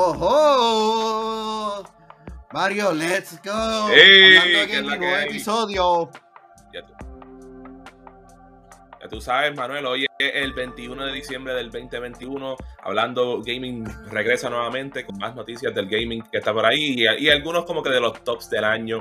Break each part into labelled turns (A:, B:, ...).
A: ¡Oh, oh, oh! Mario, let's go.
B: ¡Ey!
A: Hablando de
B: ¿Qué es la
A: gaming,
B: que
A: nuevo episodio.
B: Tú. Sabes, Manuel, hoy es el 21 de diciembre del 2021. Hablando Gaming regresa nuevamente con más noticias del gaming que está por ahí y, y algunos como que de los tops del año.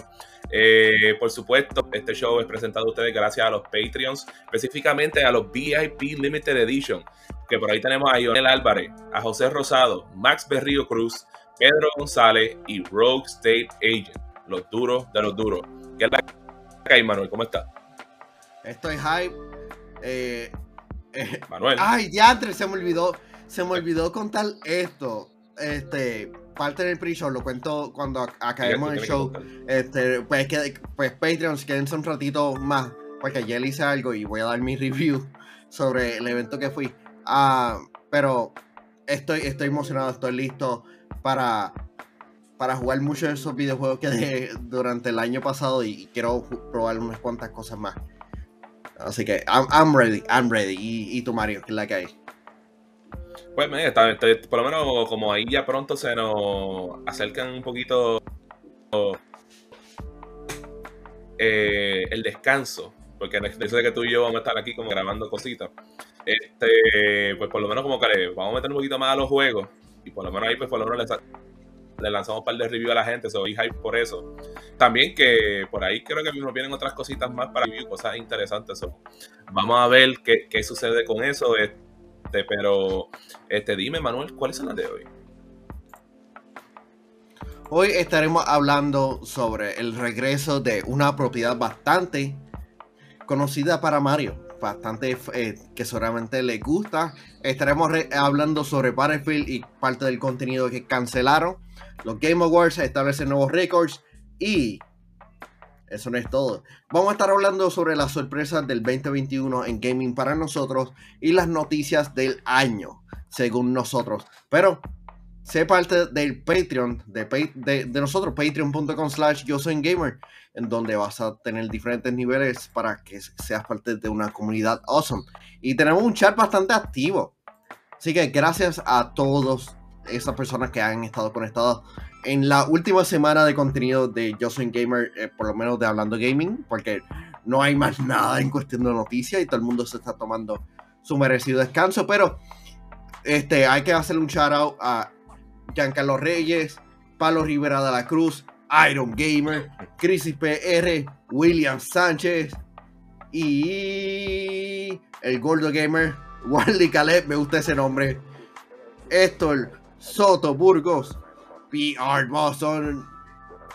B: Eh, por supuesto, este show es presentado a ustedes gracias a los Patreons, específicamente a los VIP Limited Edition, que por ahí tenemos a Ionel Álvarez, a José Rosado, Max Berrío Cruz, Pedro González y Rogue State Agent, los duros de los duros. ¿Qué es la que hay, Manuel? ¿Cómo está?
A: Estoy hype. Eh, eh,
B: Manuel.
A: ay, diantre, se me olvidó. Se me olvidó contar esto. Este, parte del pre-show, lo cuento cuando ac- acabemos el show. Este, pues, que, pues Patreons, quédense un ratito más, porque ayer hice algo y voy a dar mi review sobre el evento que fui. Ah, pero estoy, estoy emocionado, estoy listo para, para jugar muchos de esos videojuegos que dejé durante el año pasado y quiero probar unas cuantas cosas más. Así que I'm, I'm ready, I'm ready. Y, y tú, Mario, ¿qué es la que hay?
B: Pues, me, está- por lo menos como ahí ya pronto se nos acercan un poquito eh, el descanso, porque yo sé que tú y yo vamos a estar aquí como grabando cositas. Este, pues por lo menos como que vamos a meter un poquito más a los juegos y por lo menos ahí pues por lo menos le, lanzamos un par de reviews a la gente, soy hype por eso. También que por ahí creo que nos vienen otras cositas más para review, cosas interesantes. so, Vamos a ver qué, qué sucede con eso. Este, pero este, dime, Manuel, ¿cuáles son las de hoy?
A: Hoy estaremos hablando sobre el regreso de una propiedad bastante conocida para Mario, bastante eh, que seguramente le gusta. Estaremos re- hablando sobre Battlefield y parte del contenido que cancelaron. Los Game Awards establecen nuevos récords y eso no es todo. Vamos a estar hablando sobre las sorpresas del 2021 en gaming para nosotros y las noticias del año, según nosotros. Pero sé parte del Patreon de, de, nosotros, patreon.com slash yo soy gamer, en donde vas a tener diferentes niveles para que seas parte de una comunidad awesome. Y tenemos un chat bastante activo. Así que gracias a todas esas personas que han estado conectadas en la última semana de contenido de Yo Soy Gamer, eh, por lo menos de Hablando Gaming, porque no hay más nada en cuestión de noticias y todo el mundo se está tomando su merecido descanso, pero este, hay que hacerle un shout out a Giancarlo Reyes, Pablo Rivera de la Cruz, Iron Gamer, Crisis PR, William Sánchez y el Gordo Gamer, Wally Caleb, me gusta ese nombre, Héctor Soto Burgos, PR Boston,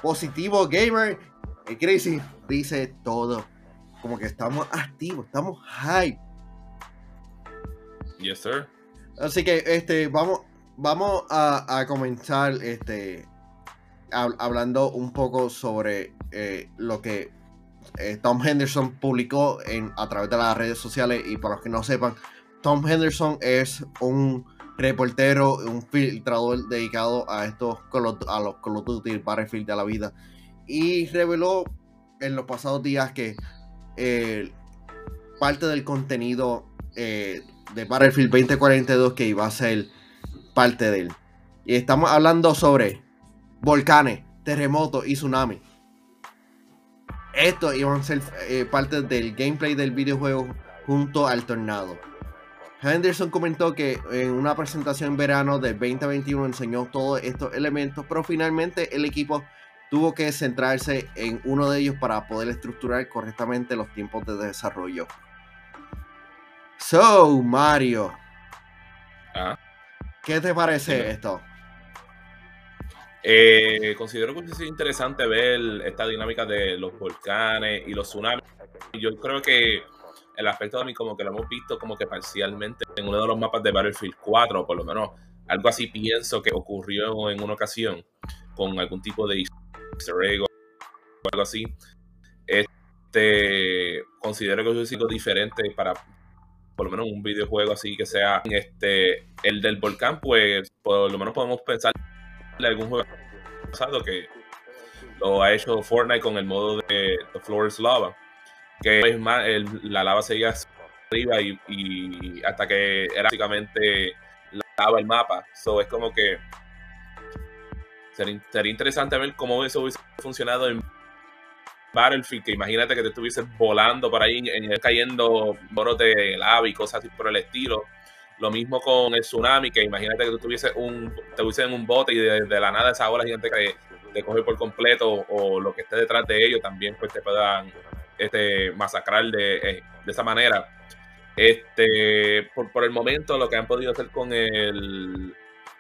A: Positivo Gamer, y Crisis dice todo. Como que estamos activos, estamos hype.
B: Yes, sir.
A: Así que este, vamos, vamos a, a comenzar este, hab- hablando un poco sobre eh, lo que eh, Tom Henderson publicó en, a través de las redes sociales. Y para los que no sepan, Tom Henderson es un reportero, un filtrador dedicado a estos a los Call of Duty Battlefield de la vida. Y reveló en los pasados días que eh, parte del contenido eh, de Battlefield 2042 que iba a ser parte de él. Y estamos hablando sobre volcanes, terremotos y tsunamis. Estos iban a ser eh, parte del gameplay del videojuego junto al tornado. Henderson comentó que en una presentación en verano del 2021 enseñó todos estos elementos, pero finalmente el equipo tuvo que centrarse en uno de ellos para poder estructurar correctamente los tiempos de desarrollo. So, Mario,
B: Ajá.
A: ¿qué te parece esto?
B: Eh, considero que sido interesante ver esta dinámica de los volcanes y los tsunamis. Yo creo que el aspecto de mí como que lo hemos visto como que parcialmente en uno de los mapas de Battlefield 4, o por lo menos algo así pienso que ocurrió en una ocasión con algún tipo de easter o algo así. Este, considero que hubiese sido diferente para por lo menos un videojuego así que sea este el del volcán, pues por lo menos podemos pensar de algún juego pasado que lo ha hecho Fortnite con el modo de The Floor is Lava. Que es más, la lava seguía arriba y, hasta que era básicamente lava el mapa. So es como que sería, interesante ver cómo eso hubiese funcionado en Battlefield, imagínate que te estuvieses volando por ahí, cayendo boros de lava y cosas así por el estilo. Lo mismo con el tsunami, que imagínate que tú tuviese un, te en un bote y de, la nada esa ola gente que te coge por completo o lo que esté detrás de ellos también pues te puedan este, masacrar de, eh, de esa manera. Este, por, por, el momento, lo que han podido hacer con el,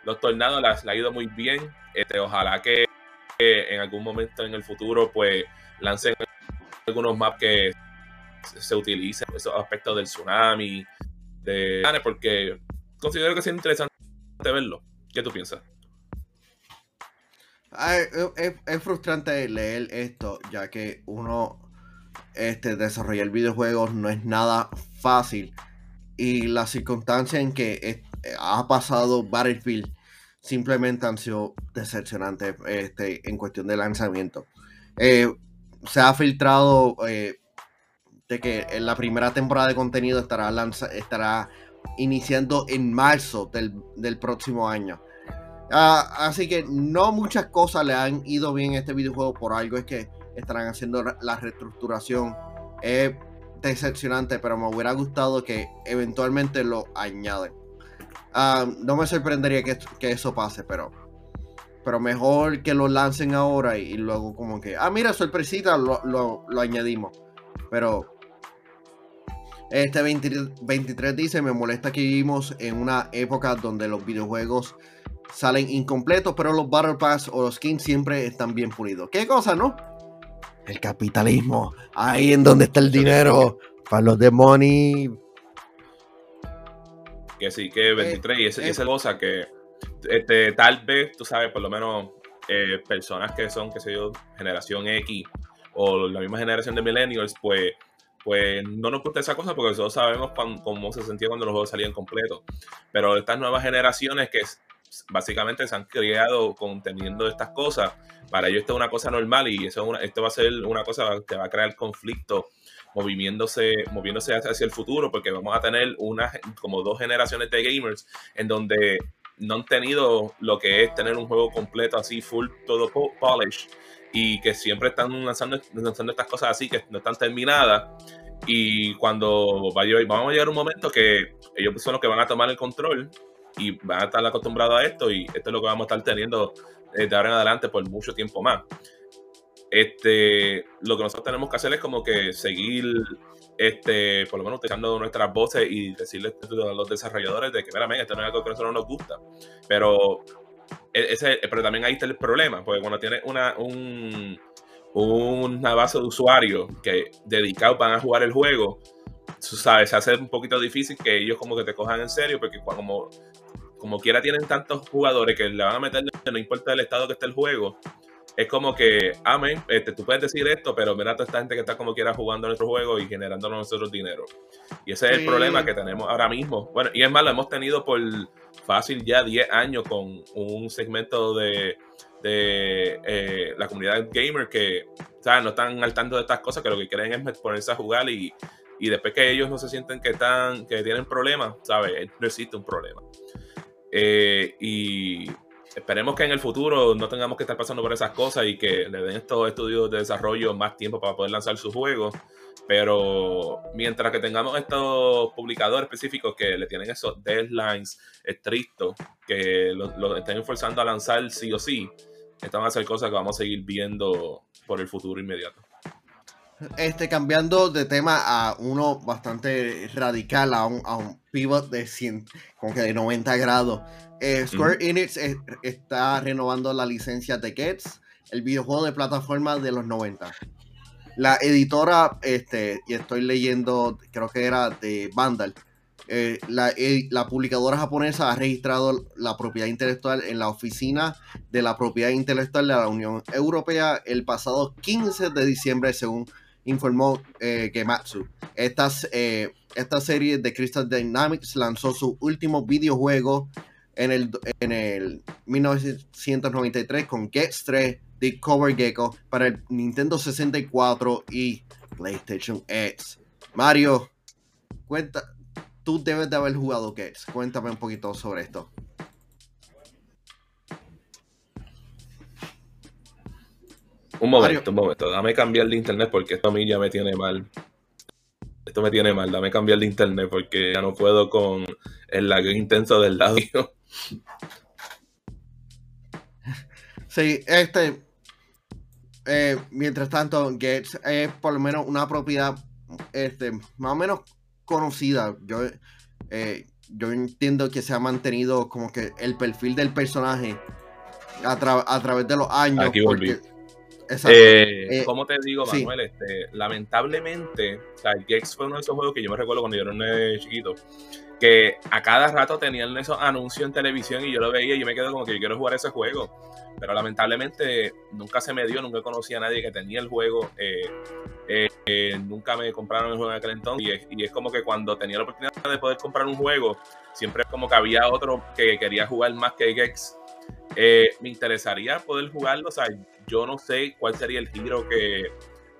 B: los tornados les, ha ido muy bien. Este, ojalá que, en algún momento en el futuro, pues, lancen algunos maps que se utilicen esos aspectos del tsunami, de porque considero que es interesante verlo. ¿Qué tú piensas?
A: es, es, frustrante leer esto, ya que uno este, desarrollar videojuegos no es nada fácil. Y las circunstancias en que eh, ha pasado Battlefield simplemente han sido decepcionantes este, en cuestión de lanzamiento. Eh, se ha filtrado eh, de que la primera temporada de contenido estará, estará iniciando en marzo del, próximo año. Ah, así que no muchas cosas le han ido bien a este videojuego por algo. Es que estarán haciendo la reestructuración. Es decepcionante, pero me hubiera gustado que eventualmente lo añaden. Ah, no me sorprendería que, eso pase, pero, pero mejor que lo lancen ahora y, luego como que, ah, mira, sorpresita, lo, lo, añadimos. Pero este 23 dice, me molesta que vivimos en una época donde los videojuegos salen incompletos, pero los Battle Pass o los skins siempre están bien pulidos. ¿Qué cosa, no? El capitalismo. Ahí en donde está el dinero. Para los demonios.
B: Que sí, que 23. y esa, es esa cosa que este, tal vez, tú sabes, por lo menos eh, personas que son, que sé yo, generación X o la misma generación de millennials, pues, pues no nos gusta esa cosa porque todos sabemos cómo se sentía cuando los juegos salían completos. Pero estas nuevas generaciones que básicamente se han criado conteniendo estas cosas, para ellos esto es una cosa normal y eso esto va a ser una cosa que va a crear conflicto moviéndose, moviéndose hacia el futuro, porque vamos a tener una, como dos generaciones de gamers en donde no han tenido lo que es tener un juego completo así, full, todo polish, y que siempre están lanzando, lanzando estas cosas así que no están terminadas. Y cuando vamos a llegar un momento que ellos son los que van a tomar el control y van a estar acostumbrados a esto y esto es lo que vamos a estar teniendo eh, de ahora en adelante por mucho tiempo más. Este, lo que nosotros tenemos que hacer es como que seguir, este, por lo menos utilizando nuestras voces y decirles a los desarrolladores de que, mira, esto no es algo que a nosotros no nos gusta. Pero, e, ese, pero también ahí está el problema, porque cuando tienes una, un, una base de usuarios que dedicados van a jugar el juego, sabes, se hace un poquito difícil que ellos como que te cojan en serio, porque como como quiera tienen tantos jugadores que le van a meter, no importa el estado que esté el juego, es como que, amén, este, tú puedes decir esto, pero mira a toda esta gente que está como quiera jugando nuestro juego y generando nosotros dinero. Y ese es el problema que tenemos ahora mismo. Bueno, y es más, lo hemos tenido por fácil ya 10 años con un segmento de, de eh, la comunidad gamer que no están al tanto de estas cosas, que lo que quieren es ponerse a jugar y, y después que ellos no se sienten que están que tienen problemas, ¿sabes? No existe un problema. Eh, y esperemos que en el futuro no tengamos que estar pasando por esas cosas y que le den estos estudios de desarrollo más tiempo para poder lanzar sus juegos. Pero mientras que tengamos estos publicadores específicos que le tienen esos deadlines estrictos, que los estén forzando a lanzar sí o sí, estas van a ser cosas que vamos a seguir viendo por el futuro inmediato.
A: Este, cambiando de tema a uno bastante radical, a un, a un pivot de 100, como que de 90 grados. Eh, Square Enix está renovando la licencia de Gets, el videojuego de plataforma de los 90. La editora, este, y estoy leyendo, creo que era de Vandal, eh, la, eh, la, publicadora japonesa ha registrado la propiedad intelectual en la Oficina de la Propiedad Intelectual de la Unión Europea el pasado 15 de diciembre, según informó eh, Gematsu. Eh, esta serie de Crystal Dynamics lanzó su último videojuego en el, en el 1993 con Get 3 de Cover Gecko para el Nintendo 64 y PlayStation X. Mario, cuenta, tú debes de haber jugado Gex. Cuéntame un poquito sobre esto.
B: Un momento, un momento. Dame cambiar de internet porque esto a mí ya me tiene mal. Esto me tiene mal. Dame cambiar de internet porque ya no puedo con el lag intenso del audio.
A: Sí, este. Eh, mientras tanto, Gates es por lo menos una propiedad este, más o menos conocida. Yo, eh, yo entiendo que se ha mantenido como que el perfil del personaje a, través de los años.
B: Aquí volví. Eh, ¿Cómo te digo, Manuel? Este, lamentablemente, o sea, Gex fue uno de esos juegos que yo me recuerdo cuando yo era un chiquito, que a cada rato tenían esos anuncios en televisión y yo lo veía y yo me quedo como que yo quiero jugar ese juego. Pero lamentablemente nunca se me dio, nunca conocí a nadie que tenía el juego. Eh, nunca me compraron el juego en aquel entonces. Y es, y es, como que cuando tenía la oportunidad de poder comprar un juego, siempre es como que había otro que quería jugar más que Gex. me interesaría poder jugarlo. O sea, yo no sé cuál sería el giro que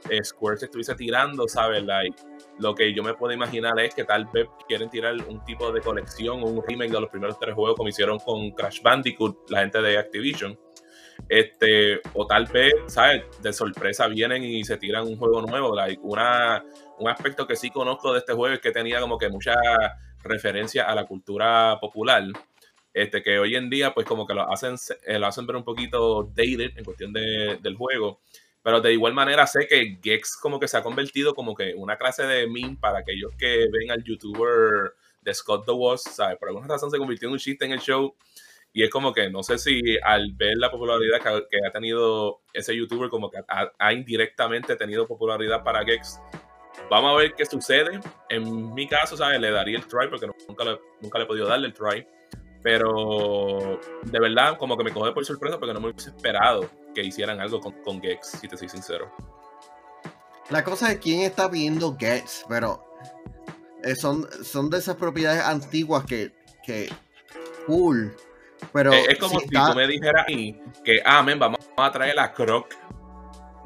B: eh, Square se estuviese tirando, ¿sabes? Like, lo que yo me puedo imaginar es que tal vez quieren tirar un tipo de colección o un remake de los primeros tres juegos como hicieron con Crash Bandicoot, la gente de Activision. Este, o tal vez, ¿sabes? De sorpresa vienen y se tiran un juego nuevo. Like, una, un aspecto que sí conozco de este juego es que tenía como que mucha referencia a la cultura popular este, que hoy en día pues como que lo hacen, eh, lo hacen ver un poquito dated en cuestión de, del juego, pero de igual manera sé que Gex como que se ha convertido como que una clase de meme para aquellos que ven al youtuber de Scott The Woz, ¿sabes? Por alguna razón se convirtió en un chiste en el show y es como que no sé si al ver la popularidad que, ha tenido ese youtuber como que ha, indirectamente tenido popularidad para Gex, vamos a ver qué sucede. En mi caso, ¿sabes? Le daría el try porque nunca, nunca le he podido darle el try. Pero de verdad, como que me coge por sorpresa porque no me hubiese esperado que hicieran algo con, con Gex, si te soy sincero.
A: La cosa es quién está viendo Gex, pero eh, son, son de esas propiedades antiguas que, que cool. Pero
B: es, como si, tú me dijeras a mí que, ah, vamos a traer la Croc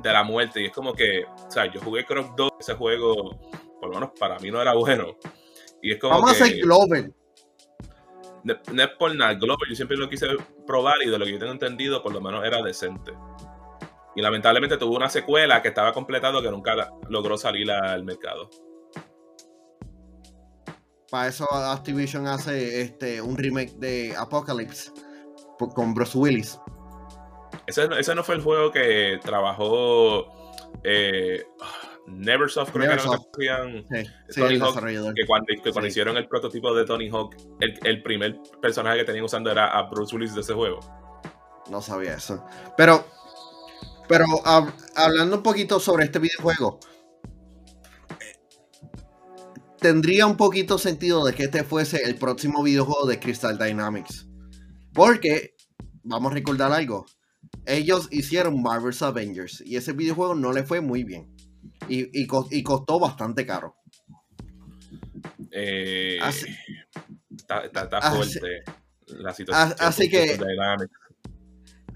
B: de la muerte. Y es como que, o sea, yo jugué Croc 2, ese juego, por lo menos para mí no era bueno. Y es como
A: vamos a hacer Glover
B: no es por nada, Glover yo siempre lo quise probar y de lo que yo tengo entendido, por lo menos era decente. Y lamentablemente tuvo una secuela que estaba completado que nunca logró salir al mercado.
A: Para eso Activision hace este un remake de Apocalypse con Bruce Willis.
B: Ese, ese no fue el juego que trabajó eh, Neversoft, creo Neversoft. que Tony Hawk, que cuando, hicieron el prototipo de Tony Hawk, el, primer personaje que tenían usando era a Bruce Willis de ese juego.
A: No sabía eso. Pero, pero hablando un poquito sobre este videojuego, tendría un poquito sentido de que este fuese el próximo videojuego de Crystal Dynamics. Porque, vamos a recordar algo, ellos hicieron Marvel's Avengers y ese videojuego no le fue muy bien y, costó bastante caro.
B: Eh, así, está, fuerte la situación.
A: Así que,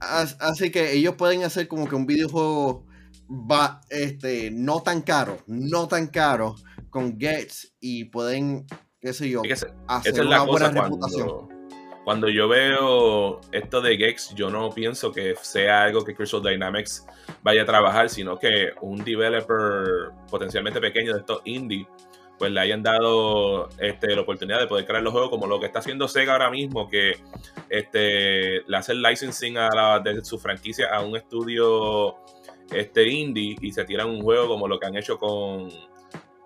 A: así que ellos pueden hacer como que un videojuego va, este, no tan caro, no tan caro con Gates y pueden, qué sé yo,
B: hacer una buena reputación cuando yo veo esto de Gex, yo no pienso que sea algo que Crystal Dynamics vaya a trabajar, sino que un developer potencialmente pequeño de estos indie, pues le hayan dado este, la oportunidad de poder crear los juegos como lo que está haciendo Sega ahora mismo, que este, le hace el licensing a la, de su franquicia a un estudio este, indie y se tiran un juego como lo que han hecho con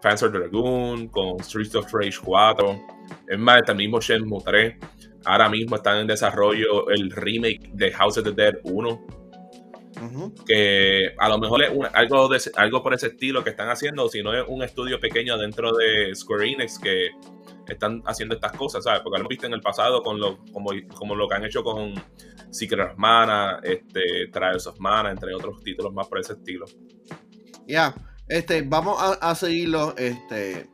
B: Panzer Dragoon, con Streets of Rage 4, es más, el mismo Shenmue 3 ahora mismo están en desarrollo el remake de House of the Dead 1. Que a lo mejor es algo, de, algo por ese estilo que están haciendo, si no es un estudio pequeño dentro de Square Enix que están haciendo estas cosas, ¿sabes? Porque lo viste en el pasado con lo, como, como lo que han hecho con Secret of Mana, este, Trials of Mana, entre otros títulos más por ese estilo.
A: Ya, este, vamos a, a seguirlo, este,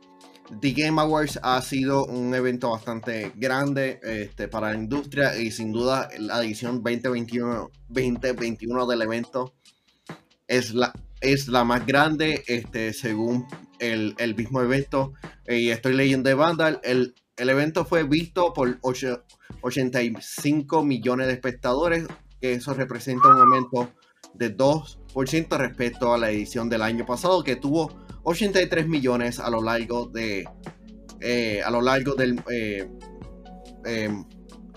A: The Game Awards ha sido un evento bastante grande este, para la industria y sin duda la edición 2021, 2021 del evento es la, es la más grande este, según el, mismo evento. Y estoy leyendo de Vandal. El, el evento fue visto por 85 millones de espectadores, que eso representa un aumento de 2% respecto a la edición del año pasado que tuvo 83 millones a lo largo de eh, a lo largo del eh, em,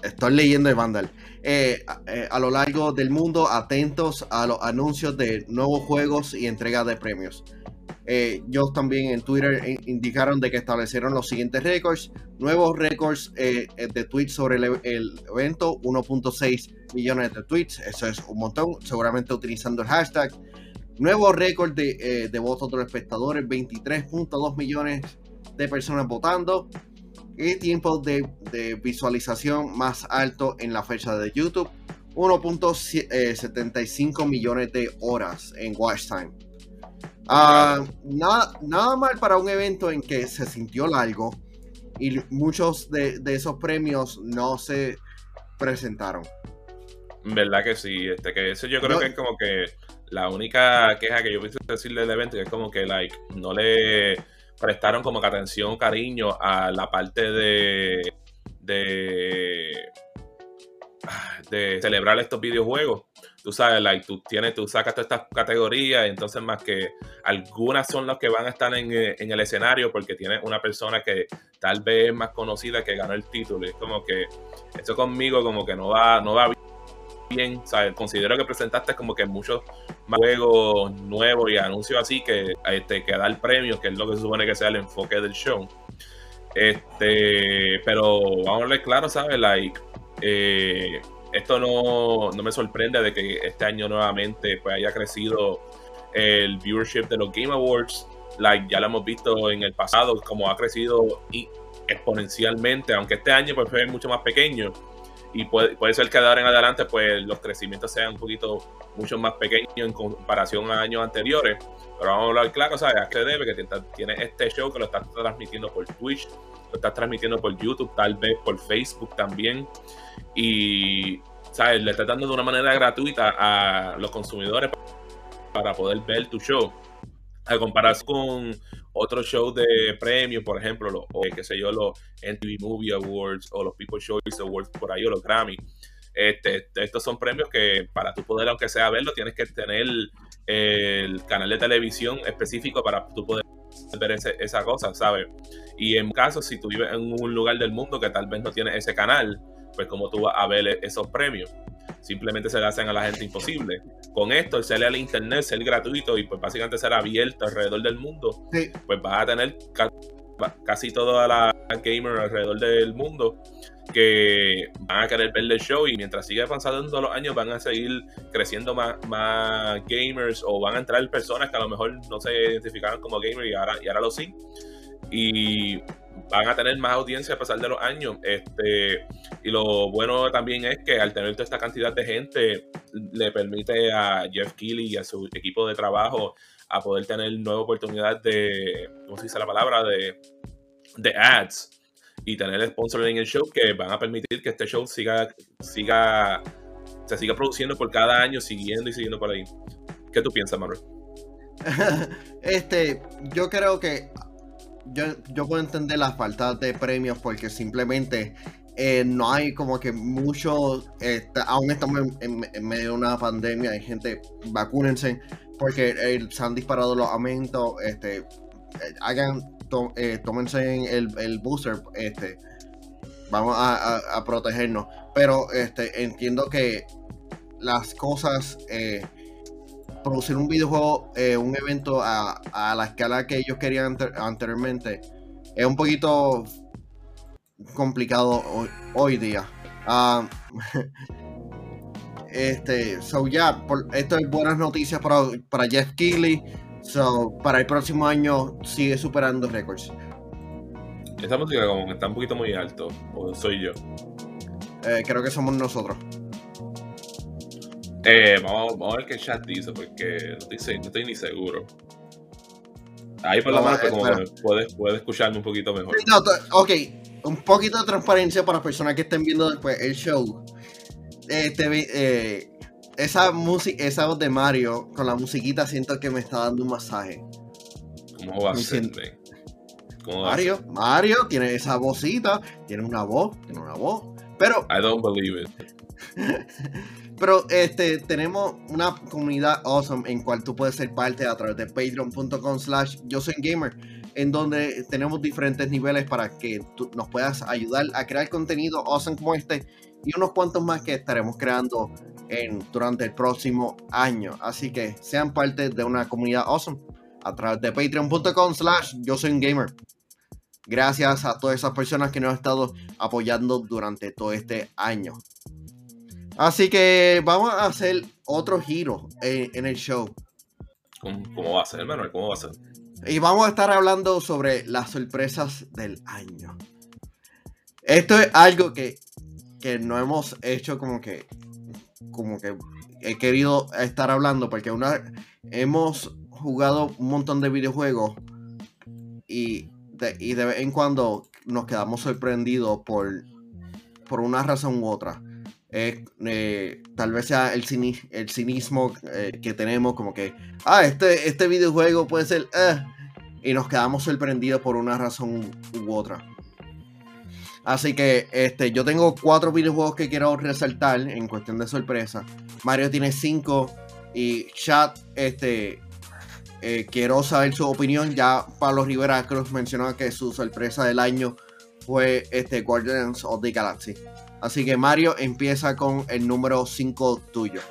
A: estoy leyendo de Vandal. Eh, a lo largo del mundo atentos a los anuncios de nuevos juegos y entrega de premios. Ellos también en Twitter indicaron de que establecieron los siguientes récords. Nuevos récords de tweets sobre el, el evento 1.6 millones de tweets. Eso es un montón. Seguramente utilizando el hashtag Nuevo récord de, eh, votos de los espectadores, 23.2 millones de personas votando. Y tiempo de, visualización más alto en la fecha de YouTube, 1.75 eh, millones de horas en watch time. Ah, nada, nada mal para un evento en que se sintió largo y muchos de, esos premios no se presentaron.
B: Verdad que sí, este, que eso yo creo que es como que la única queja que yo quise decirle del evento es como que like no le prestaron como que atención, cariño a la parte de de de celebrar estos videojuegos. Tú sabes, like, tú tienes, tú sacas todas estas categorías, entonces más que algunas son las que van a estar en, en, el escenario porque tienes una persona que tal vez es más conocida que ganó el título. Y es como que eso conmigo como que no va, no va bien. Considero que presentaste como que muchos juegos nuevos y anuncios así que, este, que dar premios, que es lo que se supone que sea el enfoque del show. Este, pero vamos a ver claro, ¿sabes? Like, eh, esto no, no, me sorprende de que este año nuevamente pues, haya crecido el viewership de los Game Awards. Like, ya lo hemos visto en el pasado, como ha crecido exponencialmente, aunque este año pues, fue mucho más pequeño y puede, puede ser que de ahora en adelante pues los crecimientos sean un poquito mucho más pequeños en comparación a años anteriores. Pero vamos a hablar claro, ¿sabes? A qué debe que tiene este show que lo estás transmitiendo por Twitch, lo estás transmitiendo por YouTube, tal vez por Facebook también. Y, ¿sabes? Le estás dando de una manera gratuita a los consumidores para poder ver tu show. A comparación con otros shows de premios, por ejemplo, los, o qué sé yo, los MTV Movie Awards o los People Choice Awards por ahí o los Grammy. Este, estos son premios que para tu poder, aunque sea verlo, tienes que tener el canal de televisión específico para tu poder ver esa cosa, ¿sabes? Y en caso, si tú vives en un lugar del mundo que tal vez no tiene ese canal, pues como tú vas a ver esos premios simplemente se le hacen a la gente imposible. Con esto, el ser al internet, ser gratuito y pues básicamente ser abierto alrededor del mundo, pues vas a tener casi toda la gamer alrededor del mundo que van a querer ver el show y mientras siga pasando los años van a seguir creciendo más, más gamers o van a entrar personas que a lo mejor no se identificaban como gamer y ahora, y ahora lo sí. Y van a tener más audiencia a pesar de los años. Este, y lo bueno también es que al tener toda esta cantidad de gente, le permite a Jeff Keighley y a su equipo de trabajo a poder tener nueva oportunidad de, ¿cómo se dice la palabra? De, de ads y tener sponsor en el show que van a permitir que este show siga, siga, se siga produciendo por cada año, siguiendo y siguiendo por ahí. ¿Qué tú piensas, Manuel?
A: este, yo creo que yo, puedo entender la falta de premios porque simplemente eh, no hay como que mucho, este, aún estamos en, medio de una pandemia, hay gente, vacúnense, porque eh, se han disparado los aumentos, este, eh, hagan, tómense el, el, booster, este, vamos a, protegernos, pero entiendo que las cosas producir un videojuego, eh, un evento a, la escala que ellos querían anteriormente, es un poquito complicado hoy, día. Ah, este, so ya, esto es buenas noticias para, para Jeff Keighley. So, para el próximo año sigue superando récords.
B: Esta música como que está un poquito muy alto, o soy yo.
A: Eh, creo que somos nosotros.
B: Eh, vamos, a ver qué el chat dice, porque no estoy, no estoy ni seguro. Ahí por lo menos puedes, puedes escucharme un poquito mejor.
A: ok, un poquito de transparencia para las personas que estén viendo después el show. Este, eh, esa música, esa voz de Mario con la musiquita siento que me está dando un masaje.
B: ¿Cómo va a ser,
A: Mario, Mario tiene esa vocita, tiene una voz, tiene una voz, pero...
B: I don't believe it.
A: Pero este, tenemos una comunidad awesome en cual tú puedes ser parte a través de patreon.com slash yo soy gamer, en donde tenemos diferentes niveles para que tú nos puedas ayudar a crear contenido awesome como este y unos cuantos más que estaremos creando en, durante el próximo año. Así que sean parte de una comunidad awesome a través de patreon.com slash yo soy gamer. Gracias a todas esas personas que nos han estado apoyando durante todo este año. Así que vamos a hacer otro giro en, el show.
B: ¿Cómo, va a ser, Manuel? ¿Cómo va a ser?
A: Y vamos a estar hablando sobre las sorpresas del año. Esto es algo que, que no hemos hecho como que como que he querido estar hablando porque una hemos jugado un montón de videojuegos y de, y de vez en cuando nos quedamos sorprendidos por, por una razón u otra. Eh, tal vez sea el, cinismo eh, que tenemos, como que, ah, este, este videojuego puede ser, eh", y nos quedamos sorprendidos por una razón u otra. Así que este, yo tengo cuatro videojuegos que quiero resaltar en cuestión de sorpresa. Mario tiene cinco y chat, este, quiero saber su opinión. Ya Pablo Rivera Cruz mencionó que su sorpresa del año fue este Guardians of the Galaxy. Así que Mario empieza con el número 5 tuyo.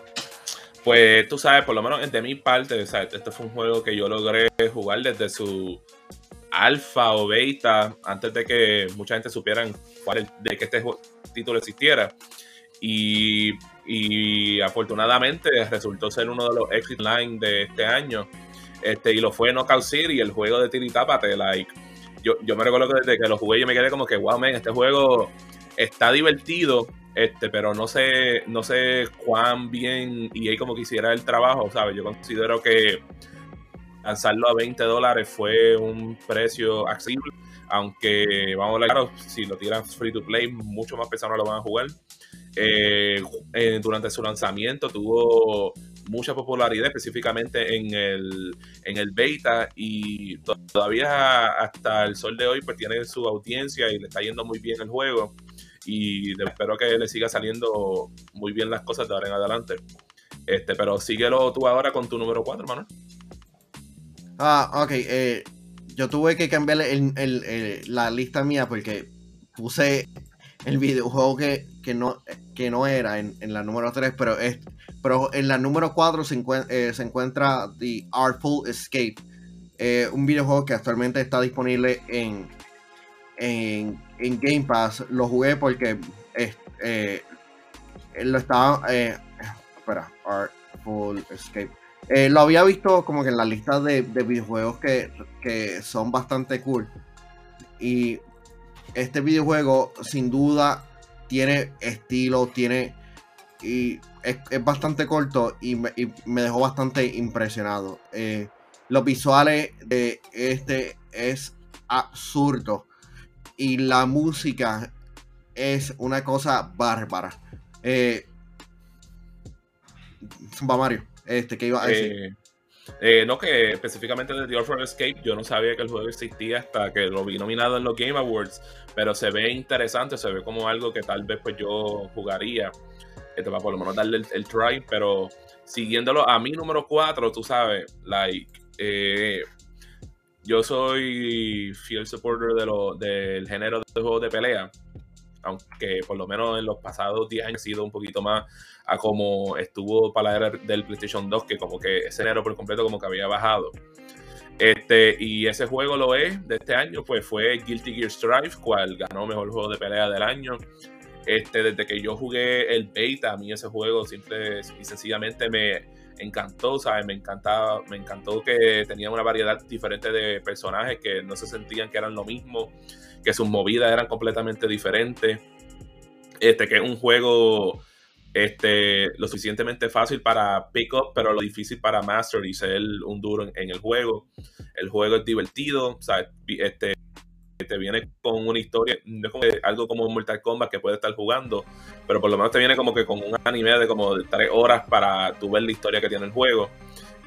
B: Pues tú sabes, por lo menos de mi parte, este fue un juego que yo logré jugar desde su alfa o beta, antes de que mucha gente supiera cuál, de que este título existiera. Y, y, afortunadamente resultó ser uno de los exit line de este año. Este, y lo fue Knockout City, el juego de Tiritápate. Like, yo, yo me recuerdo que desde que lo jugué yo me quedé como que, wow, man, este juego está divertido, este, pero no sé, no sé cuán bien y ahí como quisiera el trabajo, ¿sabes? Yo considero que lanzarlo a 20 dólares fue un precio accesible, aunque vamos a hablar claro, si lo tiran free to play, mucho más personas lo van a jugar. Eh, eh, durante su lanzamiento tuvo mucha popularidad, específicamente en el, en el beta, y todavía hasta el sol de hoy pues tiene su audiencia y le está yendo muy bien el juego y espero que le siga saliendo muy bien las cosas de ahora en adelante. Este, pero síguelo tú ahora con tu número 4, hermano.
A: Ah, ok. Eh, yo tuve que cambiar la lista mía porque puse el videojuego que, que, no, que no era en, la número 3, pero, es, pero en la número 4 se, eh, se encuentra The Artful Escape. Eh, un videojuego que actualmente está disponible en, en, Game Pass. Lo jugué porque eh, lo estaba. Eh, espera, Artful Escape. Eh, lo había visto como que en la lista de, videojuegos que, son bastante cool. Y este videojuego, sin duda, tiene estilo, tiene. Y es, bastante corto y me, y me, dejó bastante impresionado. los visuales de este es absurdo y la música es una cosa bárbara. Eh, va Mario, este, ¿qué iba a decir?
B: Eh, eh, no, que específicamente de The Offer Escape, yo no sabía que el juego existía hasta que lo vi nominado en los Game Awards, pero se ve interesante, se ve como algo que tal vez pues yo jugaría, este, para por lo menos darle el, try, pero siguiéndolo a mi número 4, tú sabes, like, eh, yo soy fiel supporter de lo, del género de juegos de pelea, aunque por lo menos en los pasados 10 años ha sido un poquito más a como estuvo para la era del PlayStation 2, que como que ese género por completo como que había bajado. Este, y ese juego lo es de este año, pues fue Guilty Gear Strive, cual ganó mejor juego de pelea del año. Este, desde que yo jugué el beta, a mí ese juego simple y sencillamente me, encantó, ¿sabes? Me encantaba, me encantó que tenía una variedad diferente de personajes que no se sentían que eran lo mismo, que sus movidas eran completamente diferentes. Este, que es un juego este, lo suficientemente fácil para pick up, pero lo difícil para master y ser un duro en, el juego. El juego es divertido, ¿sabes? Este, te viene con una historia, no es como algo como Mortal Kombat que puedes estar jugando, pero por lo menos te viene como que con un anime de como de tres horas para tu ver la historia que tiene el juego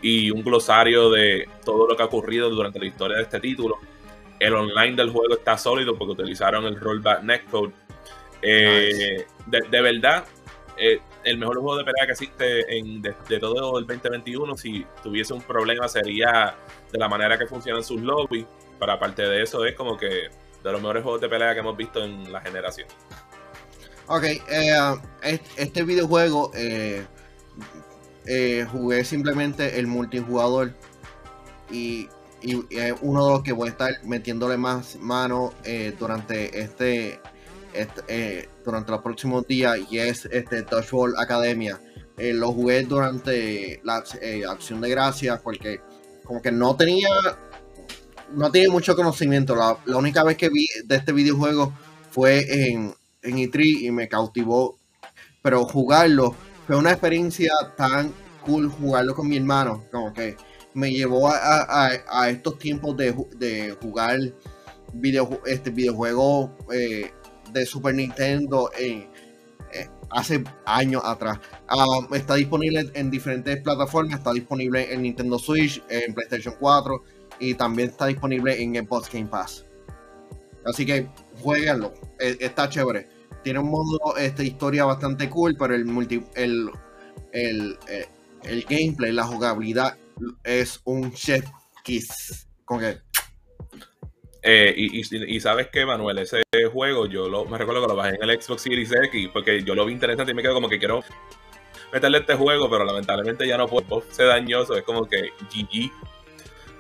B: y un glosario de todo lo que ha ocurrido durante la historia de este título. El online del juego está sólido porque utilizaron el rollback netcode. Eh, de, verdad, eh, el mejor juego de pelea que existe en, de, todo el 2021, si tuviese un problema, sería de la manera que funcionan sus lobbies. Pero aparte de eso, es como que de los mejores juegos de pelea que hemos visto en la generación.
A: Ok, eh, este videojuego eh, jugué simplemente el multijugador y, uno de los que voy a estar metiéndole más mano durante este este, eh, durante los próximos días y es este Touchball Academia. Eh, lo jugué durante la eh, acción de gracias porque como que no tenía no tenía mucho conocimiento. La, única vez que vi de este videojuego fue en, en E3 y me cautivó. Pero jugarlo fue una experiencia tan cool jugarlo con mi hermano. Como que me llevó a, a, estos tiempos de, de jugar video, este videojuego eh, de Super Nintendo eh, eh, hace años atrás. Ah, está disponible en diferentes plataformas, está disponible en Nintendo Switch, en PlayStation 4 y también está disponible en Xbox Game Pass. Así que jueguenlo, e, está chévere. Tiene un modo este, historia bastante cool, pero el multi, el, el, eh, el gameplay, la jugabilidad es un chef kiss. Con que
B: eh, y, sabes que, Manuel, ese juego yo lo, me recuerdo que lo bajé en el Xbox Series X porque yo lo vi interesante y me quedo como que quiero meterle este juego, pero lamentablemente ya no puedo ser dañoso. Es como que GG.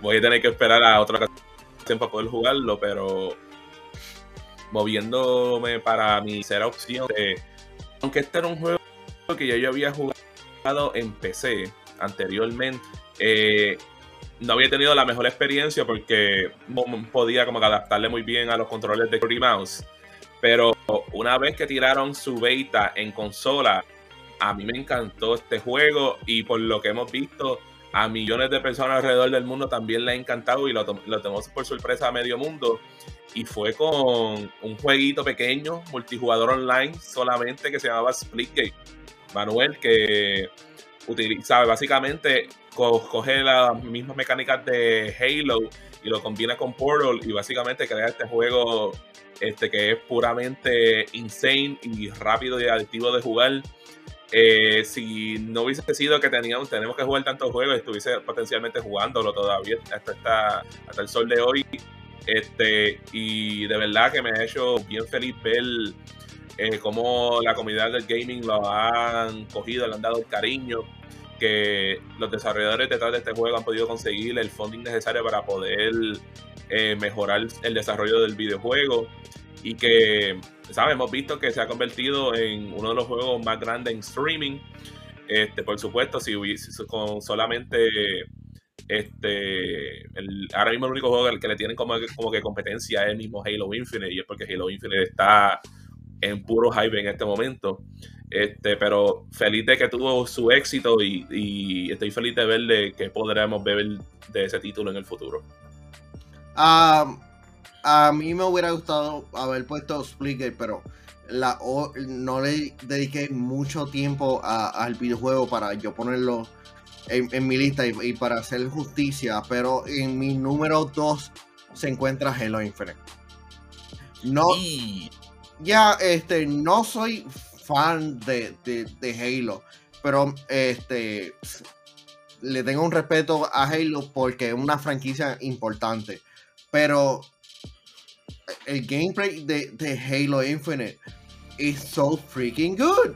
B: Voy a tener que esperar a otra ocasión para poder jugarlo, pero moviéndome para mi tercera opción. aunque este era un juego que yo, yo había jugado en PC anteriormente, eh, no había tenido la mejor experiencia porque podía como que adaptarle muy bien a los controles de Curry Mouse. Pero una vez que tiraron su beta en consola, a mí me encantó este juego y por lo que hemos visto, a millones de personas alrededor del mundo también le ha encantado y lo, lo por sorpresa a medio mundo. Y fue con un jueguito pequeño, multijugador online solamente que se llamaba Splitgate. Manuel, que utiliza, básicamente coge las mismas mecánicas de Halo y lo combina con Portal y básicamente crea este juego este, que es puramente insane y rápido y adictivo de jugar. Eh, si no hubiese sido que teníamos, tenemos que jugar tantos juegos, estuviese potencialmente jugándolo todavía hasta, hasta el sol de hoy. Este, y de verdad que me ha hecho bien feliz ver eh, cómo la comunidad del gaming lo han cogido, le han dado el cariño que los desarrolladores detrás de este juego han podido conseguir el funding necesario para poder eh, mejorar el desarrollo del videojuego y que, ¿sabes? Hemos visto que se ha convertido en uno de los juegos más grandes en streaming. Este, por supuesto, si hubiese con solamente este ahora mismo el único juego que le tienen como, como que competencia es el mismo Halo Infinite y es porque Halo Infinite está en puro hype en este momento. Este, pero feliz de que tuvo su éxito y, estoy feliz de ver que podremos ver de ese título en el futuro.
A: A mí me hubiera gustado haber puesto Splitgate, pero la, no le dediqué mucho tiempo al videojuego para yo ponerlo en, mi lista y, para hacer justicia, pero en mi número 2 se encuentra Halo Infinite. No, ya, este, no soy fan de, Halo, pero este le tengo un respeto a Halo porque es una franquicia importante. Pero el gameplay de, Halo Infinite es so freaking good.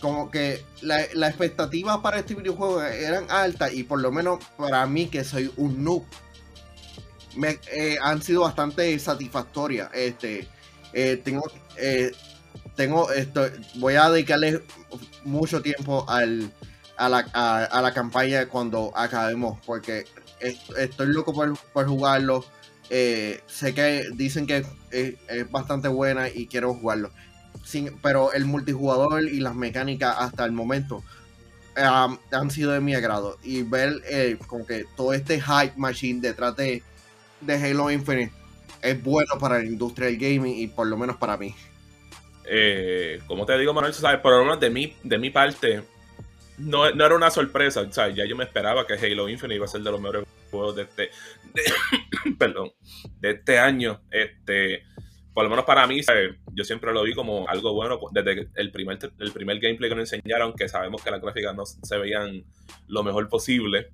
A: Como que las la expectativas para este videojuego eran altas y por lo menos para mí que soy un noob, me, eh, han sido bastante satisfactorias. Este, eh, tengo, eh, tengo esto, voy a dedicarle mucho tiempo al, a, la, a, la campaña cuando acabemos, porque estoy loco por, jugarlo. Eh, sé que dicen que es, bastante buena y quiero jugarlo. Sin, pero el multijugador y las mecánicas hasta el momento han sido de mi agrado. Y ver eh, como que todo este hype machine detrás de, Halo Infinite es bueno para la industria del gaming y por lo menos para mí
B: eh, como te digo, Manuel, ¿sabes? por lo menos de mi, de mi parte, no, no era una sorpresa. Ya yo me esperaba que Halo Infinite iba a ser de los mejores juegos de este, perdón, de este año. Este, por lo menos para mí, yo siempre lo vi como algo bueno desde el primer, el primer gameplay que nos enseñaron, que sabemos que las gráficas no se veían lo mejor posible.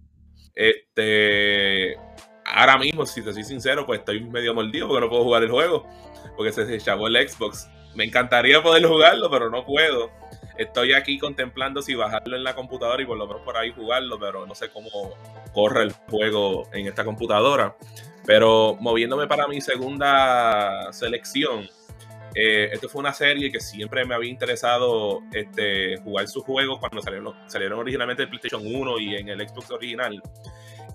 B: Este, ahora mismo, si te soy sincero, pues estoy medio mordido porque no puedo jugar el juego, porque se chavó el Xbox. Me encantaría poder jugarlo, pero no puedo. Estoy aquí contemplando si bajarlo en la computadora y por lo menos por ahí jugarlo, pero no sé cómo corre el juego en esta computadora. Pero moviéndome para mi segunda selección, eh, esto fue una serie que siempre me había interesado este, jugar sus juegos cuando salieron, salieron originalmente en PlayStation 1 y en el Xbox original.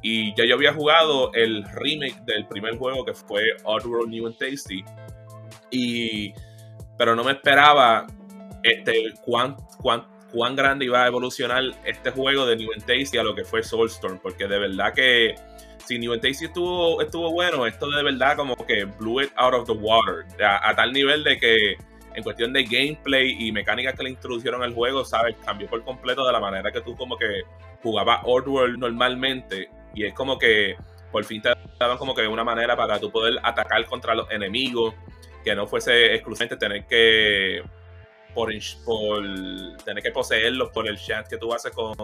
B: Y ya yo había jugado el remake del primer juego que fue Oddworld New and Tasty. Y, pero no me esperaba este, cuán, cuán, cuán grande iba a evolucionar este juego de New and Tasty a lo que fue Soulstorm. Porque de verdad que si New and Tasty estuvo, estuvo bueno, esto de verdad como que blew it out of the water. A, tal nivel de que en cuestión de gameplay y mecánicas que le introdujeron al juego, ¿sabes? Cambió por completo de la manera que tú como que jugabas Oddworld normalmente. Y es como que por fin te daban como que una manera para tú poder atacar contra los enemigos, que no fuese exclusivamente tener que por, por tener que poseerlos por el chat que tú haces con,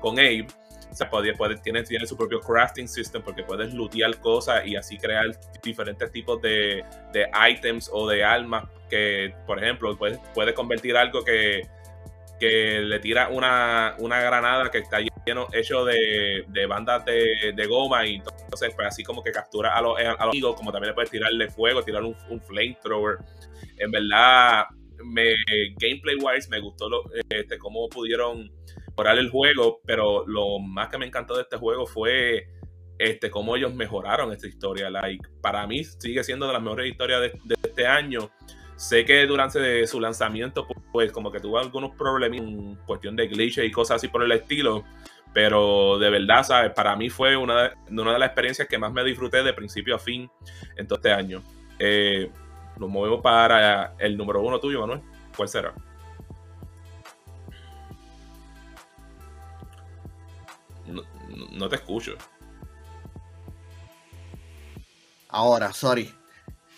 B: con Abe o sea, puede, tiene, tiene su propio crafting system porque puedes lootear cosas y así crear diferentes tipos de, de items o de armas que, por ejemplo, puedes, puede convertir algo que, que le tira una, una, granada que está lleno, hecho de, de bandas de, de, goma y entonces pues así como que captura a los, a los amigos, como también le puedes tirarle fuego, tirar un, un flamethrower. En verdad, me, gameplay wise me gustó lo, este, cómo pudieron mejorar el juego, pero lo más que me encantó de este juego fue este, cómo ellos mejoraron esta historia. Like, para mí sigue siendo de las mejores historias de, este año. Sé que durante su lanzamiento, pues como que tuvo algunos problemas en cuestión de glitches y cosas así por el estilo. Pero de verdad, ¿sabes? Para mí fue una de, las experiencias que más me disfruté de principio a fin en todo este año. Eh, nos movemos para el número uno tuyo, Manuel. ¿Cuál será? No, te escucho.
A: Ahora, sorry.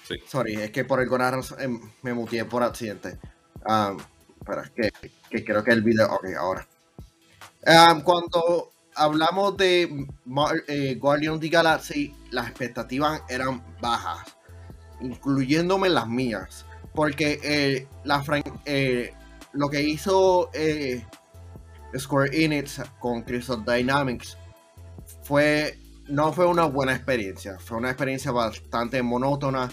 A: Sí. Sorry, es que por el razón em, me muteé por accidente. Um, espera, que, que, creo que el video. Ok, ahora. cuando hablamos de eh, Guardian of the Galaxy, las expectativas eran bajas, incluyéndome las mías. Porque eh, eh, lo que hizo eh, Square Enix con Crystal Dynamics fue no fue una buena experiencia, fue una experiencia bastante monótona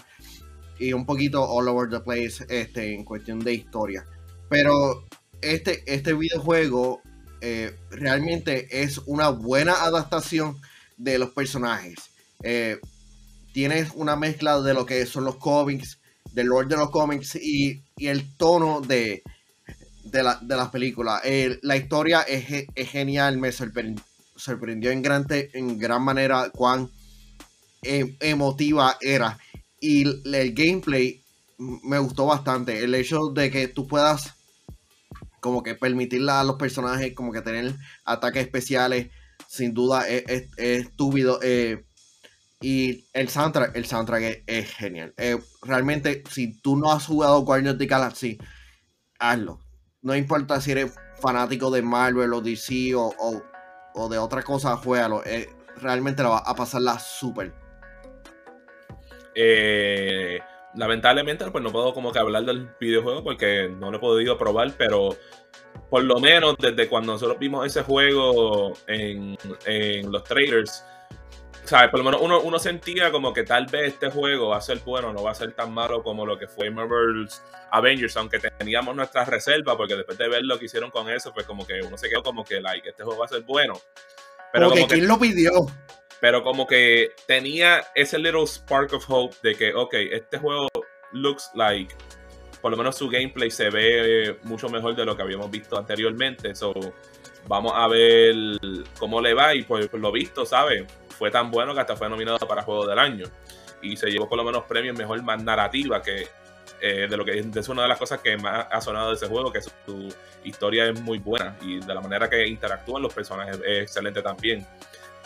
A: y un poquito all over the place este, en cuestión de historia. Pero este, este videojuego realmente es una buena adaptación de los personajes. Tienes una mezcla de lo que son los cómics, del lore de los cómics y el tono de, de, la, de las películas. la historia es, genial, me sorprendió, en, gran, en gran manera cuán em, emotiva era. Y el, gameplay me gustó bastante. El hecho de que tú puedas como que permitirle a los personajes como que tener ataques especiales, sin duda es, estúpido. Eh, y el soundtrack, el soundtrack es, genial. Eh, realmente, si tú no has jugado Guardians of the Galaxy, hazlo no importa si eres fanático de Marvel o DC o, de otra cosa, juégalo. Eh, realmente la va a pasarla súper.
B: Eh, lamentablemente, pues no puedo como que hablar del videojuego porque no lo he podido probar, pero por lo menos desde cuando nosotros vimos ese juego en, en los trailers, ¿sabes? Por lo menos uno, uno, sentía como que tal vez este juego va a ser bueno, no va a ser tan malo como lo que fue Marvel's Avengers, aunque teníamos nuestras reservas, porque después de ver lo que hicieron con eso, pues como que uno se quedó como que, like, este juego va a ser bueno.
A: Pero como, que, ¿quién lo pidió?
B: Pero como que tenía ese little spark of hope de que, ok, este juego looks like, por lo menos su gameplay se ve mucho mejor de lo que habíamos visto anteriormente, so vamos a ver cómo le va y pues por lo visto, ¿sabes? Fue tan bueno que hasta fue nominado para Juego del Año. Y se llevó por lo menos premios mejor más narrativa que eh, de lo que es una de las cosas que más ha sonado de ese juego, que su, historia es muy buena y de la manera que interactúan los personajes es excelente también.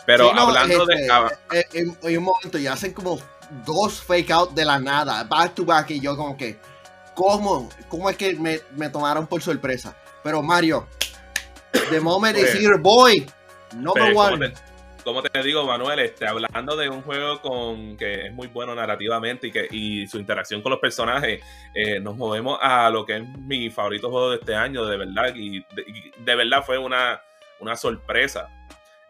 B: Pero hablando de.
A: Este, eh, en, un momento ya hacen como dos fake out de la nada, back to back, y yo como que, ¿cómo? ¿Cómo es que me, me tomaron por sorpresa? Pero Mario, the moment is here, boy, number one.
B: Como te digo, Manuel, este, hablando de un juego con que es muy bueno narrativamente y que y su interacción con los personajes, eh, nos movemos a lo que es mi favorito juego de este año, de verdad, y de, verdad fue una, una sorpresa.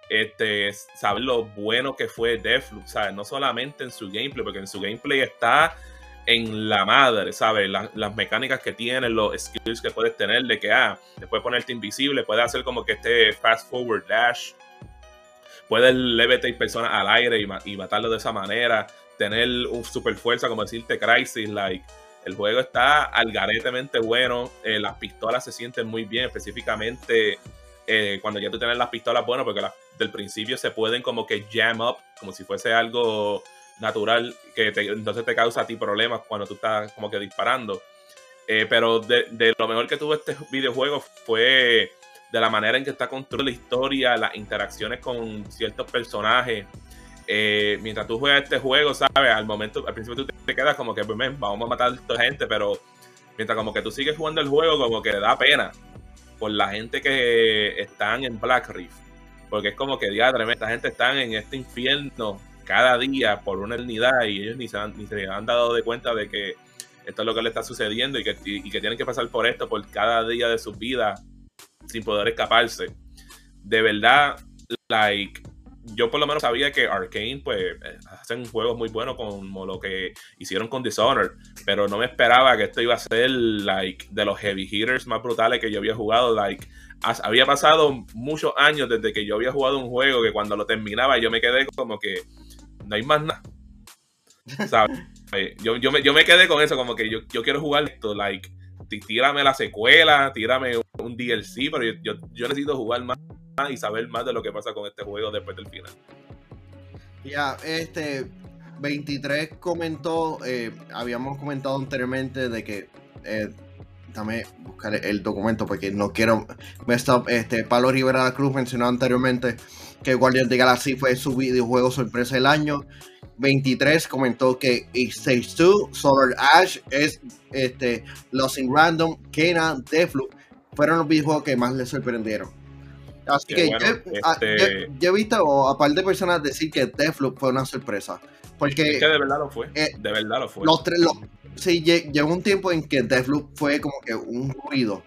B: Este, saber lo bueno que fue Deathloop, ¿sabes? No solamente en su gameplay, porque en su gameplay está en la madre, ¿sabes? La- las mecánicas que tiene, los skills que puedes tener, de que, ah, después ponerte invisible, puedes hacer como que este fast forward dash, puedes levitate personas al aire y, ma- matarlo de esa manera, tener un super fuerza, como decirte Crisis, like, el juego está algaretemente bueno, eh, las pistolas se sienten muy bien, específicamente eh, cuando ya tú tienes las pistolas, bueno, porque las del principio se pueden como que jam up, como si fuese algo natural, que te- entonces te causa a ti problemas cuando tú estás como que disparando. Eh, pero de, de lo mejor que tuvo este videojuego fue de la manera en que está construida la historia, las interacciones con ciertos personajes. Eh, mientras tú juegas este juego, ¿sabes? Al momento, al principio tú te quedas como que, vamos a matar a esta gente, pero mientras como que tú sigues jugando el juego, como que da pena por la gente que están en Black Reef. Porque es como que, diadre, esta gente está en este infierno cada día por una eternidad y ellos ni se, han, ni se han dado de cuenta de que esto es lo que le está sucediendo y que, y que tienen que pasar por esto por cada día de sus vidas sin poder escaparse. De verdad, like, yo por lo menos sabía que Arkane, pues, hacen juegos muy buenos como lo que hicieron con Dishonored, pero no me esperaba que esto iba a ser, like, de los heavy hitters más brutales que yo había jugado, like, había pasado muchos años desde que yo había jugado un juego que cuando lo terminaba yo me quedé como que no hay más nada. ¿Sabes? Yo, yo, me, yo me quedé con eso, como que yo, yo quiero jugar esto, like, tírame la secuela, tírame un, DLC, pero yo, yo, yo necesito jugar más y saber más de lo que pasa con este juego después del final.
A: Ya, este 23 comentó, eh, habíamos comentado anteriormente de que, eh, dame buscar el documento porque no quiero mess up, este, Pablo Rivera Cruz mencionó anteriormente que Guardian de Galaxy fue su videojuego sorpresa del año. 23 comentó que It Takes Two, Solar Ash, es este, Lost in Random, Kena, Deathloop, fueron los videojuegos que más le sorprendieron. Así
B: Qué
A: que
B: bueno,
A: yo, ah,
B: este-
A: yo- yo he visto a par de personas decir que Deathloop fue una sorpresa. Porque
B: Es que de verdad lo fue.
A: eh,
B: de verdad lo fue.
A: los tres, los- sí, lle- llegó un tiempo en que Deathloop fue como que un ruido.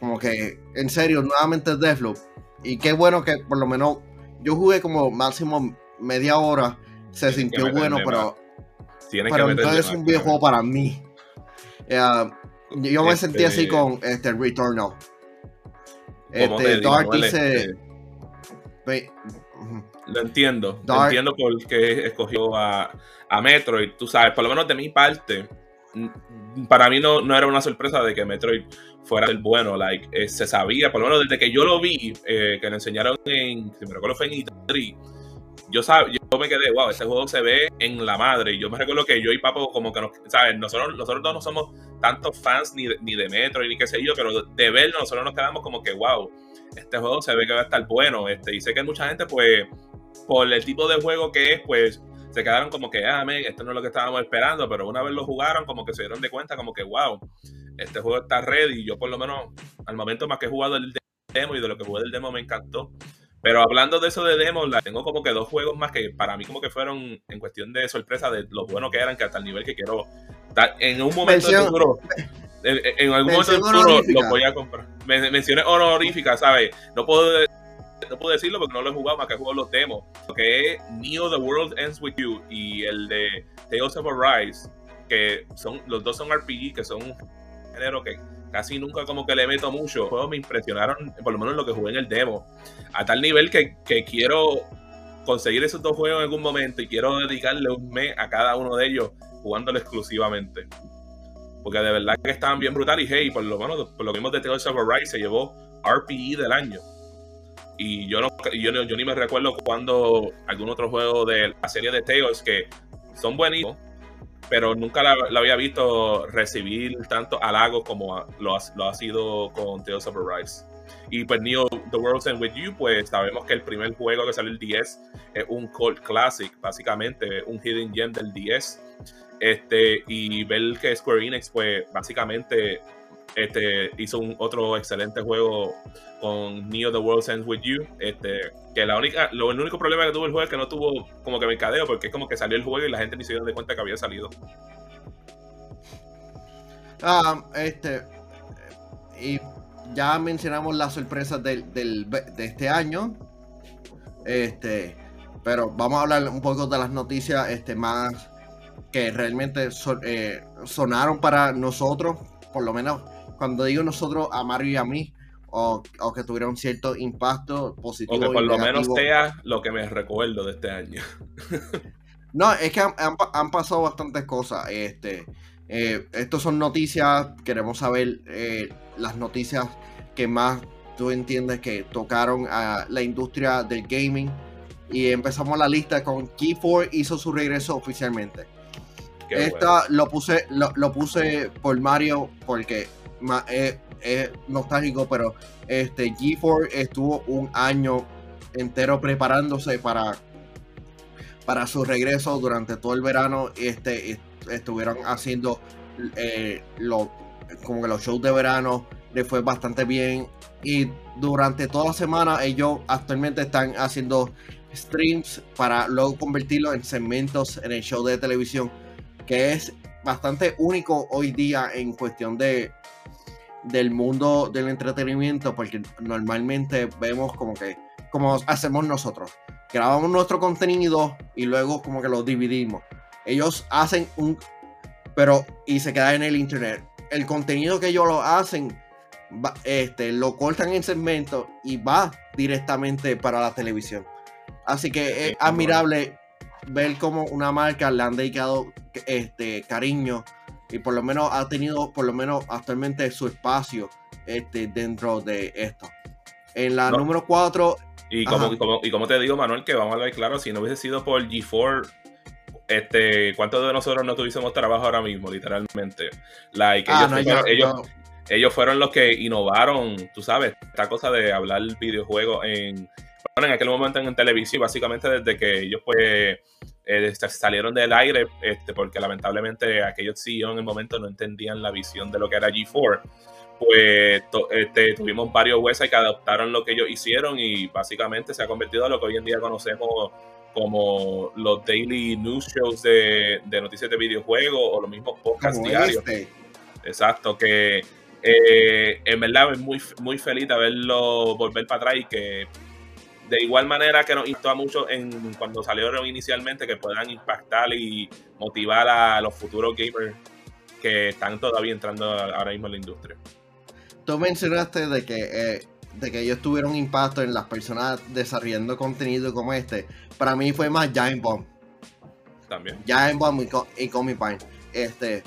A: Como que, en serio, nuevamente Deathloop. Y qué bueno que por lo menos yo jugué como máximo media hora. Se
B: Tienes
A: sintió bueno, pero,
B: Tienes
A: pero
B: que
A: entonces es un videojuego para mí. Eh, yo me
B: Este-
A: sentí así con este Returnal. Este, Dark dice.
B: este. Lo entiendo.
A: Dark-
B: entiendo por qué escogió a, a Metroid. Tú sabes, por lo menos de mi parte, para mí no, no era una sorpresa de que Metroid fuera el bueno. Like, eh, se sabía, por lo menos desde que yo lo vi, eh, que lo enseñaron en, si me recuerdo fue en E3, yo, sab- yo me quedé, wow, este juego se ve en la madre. Y yo me recuerdo que yo y Papo, como que nos, ¿sabes? Nosotros, nosotros dos no somos tantos fans ni de, ni de Metroid ni qué sé yo, pero de verlo nosotros nos quedamos como que, wow, este juego se ve que va a estar bueno. Este, y sé que mucha gente, pues, por el tipo de juego que es, pues se quedaron como que, ah, men, esto no es lo que estábamos esperando, pero una vez lo jugaron, como que se dieron de cuenta, como que, wow, este juego está ready. Y yo, por lo menos, al momento más que he jugado el demo y de lo que jugué del demo me encantó. Pero hablando de eso de demo, la tengo como que dos juegos más que para mí como que fueron en cuestión de sorpresa de lo bueno que eran, que hasta el nivel que quiero. En un momento
A: Mención-
B: futuro, en, en algún momento futuro lo voy a comprar. Men- Menciones honoríficas, ¿sabes? No puedo no puedo decirlo porque no lo he jugado más que jugado los demos. Que es Neo The World Ends With You y el de Tales of Arise, que son, los dos son RPG, que son un género que casi nunca como que le meto mucho. Los juegos me impresionaron, por lo menos lo que jugué en el demo, a tal nivel que, que quiero conseguir esos dos juegos en algún momento y quiero dedicarle un mes a cada uno de ellos jugándolo exclusivamente. Porque de verdad que estaban bien brutales y hey, por lo menos por lo que vimos de Tales of Arise se llevó RPE del año. Y yo no, yo, yo ni me recuerdo cuando algún otro juego de la serie de Tales que son buenísimos, pero nunca la, había visto recibir tanto halagos como a- lo, ha, lo ha sido con Tales of Arise. Y pues Neo The World's End With You, pues sabemos que el primer juego que salió el 10 es un cult classic, básicamente un hidden gem del 10. Este, y ver que Square Enix, pues básicamente este, hizo un otro excelente juego con Neo The World Ends With You. Este, que la única, lo, el único problema que tuvo el juego es que no tuvo como que mercadeo, porque es como que salió el juego y la gente ni se dio de cuenta que había salido.
A: Ah, este. Y ya mencionamos las sorpresas del, del, de este año. Este. Pero vamos a hablar un poco de las noticias este, más que realmente eh, sonaron para nosotros, por lo menos cuando digo nosotros, a Mario y a mí, o, que tuvieron cierto impacto positivo.
B: O que por lo menos sea lo que me recuerdo de este año.
A: no, es que han, pasado bastantes cosas. Este, eh, estos son noticias, queremos saber eh, las noticias que más tú entiendes que tocaron a la industria del gaming. Y empezamos la lista con Key4 hizo su regreso oficialmente. Esta lo puse lo, puse por Mario porque es, nostálgico, pero este G4 estuvo un año entero preparándose para, para su regreso durante todo el verano. Este, estuvieron haciendo eh, como que los shows de verano le fue bastante bien. Y durante toda la semana ellos actualmente están haciendo streams para luego convertirlo en segmentos en el show de televisión. Que es bastante único hoy día en cuestión de, del mundo del entretenimiento, porque normalmente vemos como que, como hacemos nosotros, grabamos nuestro contenido y luego como que lo dividimos. Ellos hacen un, pero y se queda en el internet. El contenido que ellos lo hacen, este, lo cortan en segmentos y va directamente para la televisión. Así que es admirable ver cómo una marca le han dedicado este cariño y por lo menos ha tenido, por lo menos actualmente, su espacio este, dentro de esto. En la número 4.
B: Y como, y como te digo, Manuel, que vamos a ver claro, si no hubiese sido por G4, este, ¿cuántos de nosotros no tuviésemos trabajo ahora mismo, literalmente? Like, ah, ellos, ellos, fueron los que innovaron, tú sabes, esta cosa de hablar videojuegos en, bueno, en aquel momento en televisión, básicamente desde que ellos pues eh, salieron del aire, este, porque lamentablemente aquellos CEO en el momento no entendían la visión de lo que era G4. Pues este, tuvimos varios websites que adoptaron lo que ellos hicieron y básicamente se ha convertido en lo que hoy en día conocemos como los daily news shows de, noticias de videojuegos o los mismos podcasts diarios. Este. Exacto, que eh, en verdad es muy, muy feliz de verlo volver para atrás y que de igual manera que nos instó a mucho en cuando salieron inicialmente que puedan impactar y motivar a los futuros gamers que están todavía entrando ahora mismo en la industria.
A: Tú mencionaste de que, eh, de que ellos tuvieron impacto en las personas desarrollando contenido como este. Para mí fue más Giant Bomb.
B: También.
A: Giant Bomb y, Comic Pine. Este,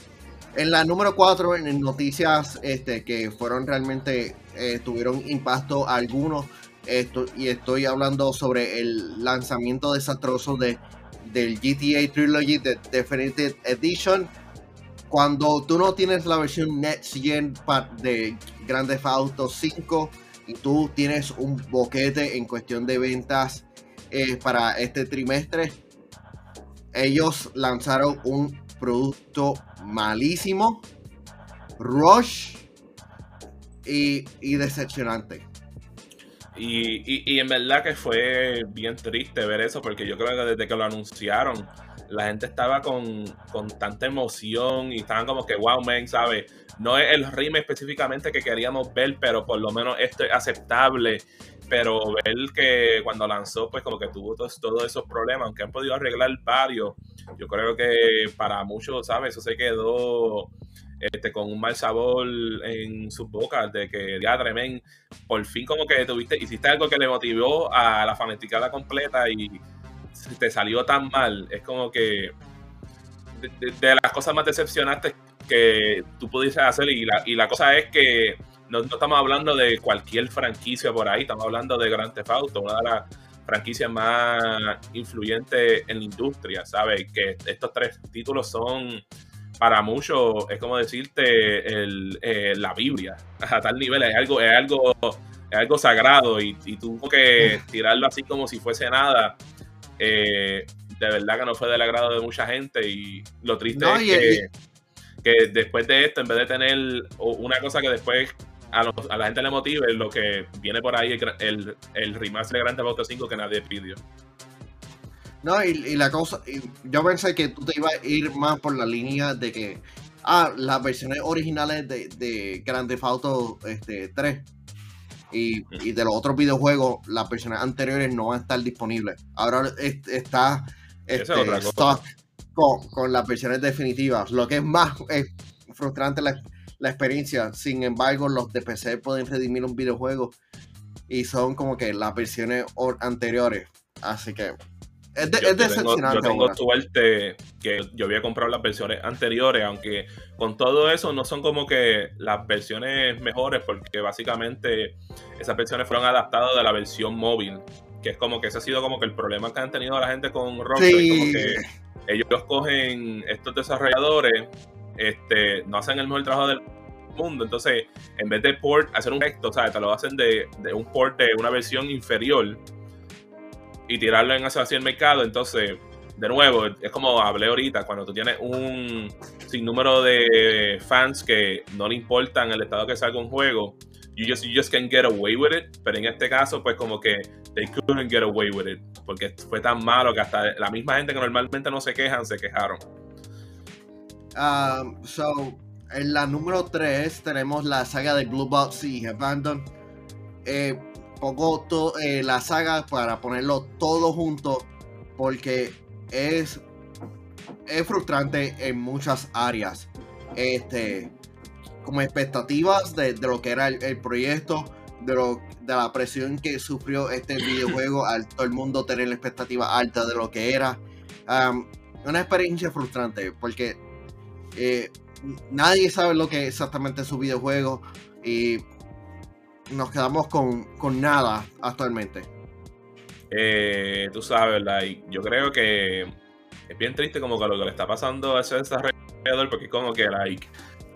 A: en la número 4, en noticias este, que fueron realmente, eh, tuvieron impacto algunos esto, y estoy hablando sobre el lanzamiento desastroso de, del GTA Trilogy de Definitive Edition. Cuando tú no tienes la versión Next Gen de Grand Theft Auto 5 y tú tienes un boquete en cuestión de ventas eh, para este trimestre, ellos lanzaron un producto malísimo, rush y, y decepcionante.
B: Y, en verdad que fue bien triste ver eso, porque yo creo que desde que lo anunciaron, la gente estaba con, tanta emoción y estaban como que, wow, man, ¿sabes? No es el rime específicamente que queríamos ver, pero por lo menos esto es aceptable. Pero ver que cuando lanzó, pues como que tuvo todos, todos esos problemas, aunque han podido arreglar varios, yo creo que para muchos, ¿sabes? Eso se quedó este, con un mal sabor en sus bocas de que ya tremen, por fin como que tuviste, hiciste algo que le motivó a la fanaticada completa y te salió tan mal. Es como que de, las cosas más decepcionantes que tú pudiste hacer y la, y la cosa es que no, estamos hablando de cualquier franquicia por ahí, estamos hablando de Grand Theft Auto, una de las franquicias más influyentes en la industria, ¿sabes? Que estos tres títulos son para muchos es como decirte el, eh, la Biblia, a tal nivel, es algo, es algo, es algo sagrado y, y tuvo que tirarlo así como si fuese nada. Eh, de verdad que no fue del agrado de mucha gente y lo triste es que, que, después de esto, en vez de tener una cosa que después a, la gente le motive, lo que viene por ahí el, el, el remaster de Grand Theft Auto 5 que nadie pidió.
A: No, y, la cosa, yo pensé que tú te ibas a ir más por la línea de que, ah, las versiones originales de, de Grand Theft Auto este, 3 y, de los otros videojuegos, las versiones anteriores no van a estar disponibles. Ahora está este, stock con, con, las versiones definitivas, lo que es más frustrante la, la experiencia. Sin embargo, los de PC pueden redimir un videojuego y son como que las versiones anteriores. Así que es, de, yo,
B: Tengo, yo tengo suerte que yo había comprado las versiones anteriores, aunque con todo eso no son como que las versiones mejores, porque básicamente esas versiones fueron adaptadas de la versión móvil, que es como que ese ha sido como que el problema que han tenido la gente con Rockstar, como que ellos cogen estos desarrolladores, este, no hacen el mejor trabajo del mundo, entonces en vez de port, hacer un texto, o sea, te lo hacen de, de un port de una versión inferior y tirarlo en hacia el mercado. Entonces, de nuevo, es como hablé ahorita, cuando tú tienes un sinnúmero de fans que no le importan el estado que salga un juego, you just, you just can't get away with it. Pero en este caso, pues como que they couldn't get away with it. Porque fue tan malo que hasta la misma gente que normalmente no se quejan, se quejaron.
A: Um, so, en la número 3 tenemos la saga de Blue Box y Abandon. Eh, pongo eh, la saga para ponerlo todo junto porque es, es frustrante en muchas áreas. Este, como expectativas de, lo que era el, proyecto, de, lo, de la presión que sufrió este videojuego al todo el mundo tener la expectativa alta de lo que era. una experiencia frustrante porque eh, nadie sabe lo que exactamente es su videojuego y nos quedamos con, nada actualmente.
B: Eh, tú sabes, like, yo creo que es bien triste como que lo que le está pasando a ese desarrollador, porque como que, like,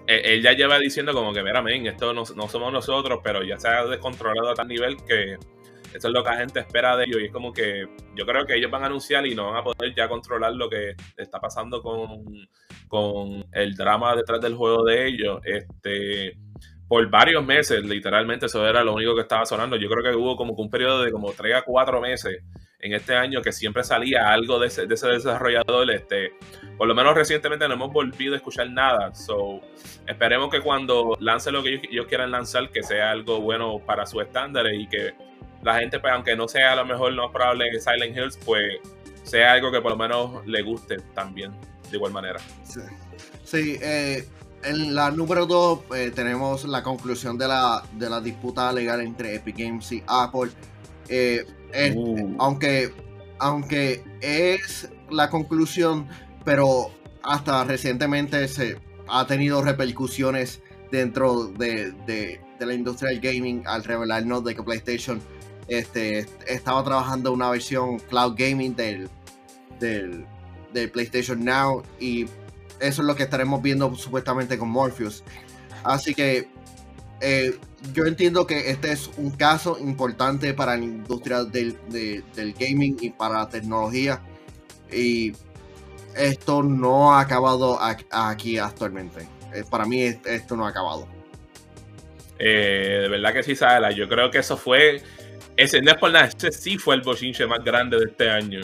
B: e, él ya lleva diciendo como que, mira, men, esto no, somos nosotros, pero ya se ha descontrolado a tal nivel que eso es lo que la gente espera de ellos y es como que yo creo que ellos van a anunciar y no van a poder ya controlar lo que está pasando con, con el drama detrás del juego de ellos. Este, por varios meses, literalmente eso era lo único que estaba sonando. Yo creo que hubo como un periodo de como 3 a 4 meses en este año que siempre salía algo de ese, de ese desarrollador. Este, por lo menos recientemente no hemos volvido a escuchar nada. So, esperemos que cuando lance lo que ellos, quieran lanzar, que sea algo bueno para sus estándares y que la gente, pues, aunque no sea a lo mejor lo más probable Silent Hills, pues sea algo que por lo menos le guste también, de igual manera.
A: Sí, sí eh, en la número 2 eh, tenemos la conclusión de la, de la disputa legal entre Epic Games y Apple. Eh, uh. aunque, aunque es la conclusión, pero hasta recientemente se ha tenido repercusiones dentro de, la industria del gaming al revelarnos de que PlayStation este, estaba trabajando una versión cloud gaming del, del, del PlayStation Now y eso es lo que estaremos viendo supuestamente con Morpheus. Así que eh, yo entiendo que este es un caso importante para la industria del, gaming y para la tecnología. Y esto no ha acabado aquí actualmente. Eh, para mí esto no ha acabado.
B: Eh, de verdad que sí, Sala. Yo creo que eso fue. Ese no es por nada, ese sí fue el bochinche más grande de este año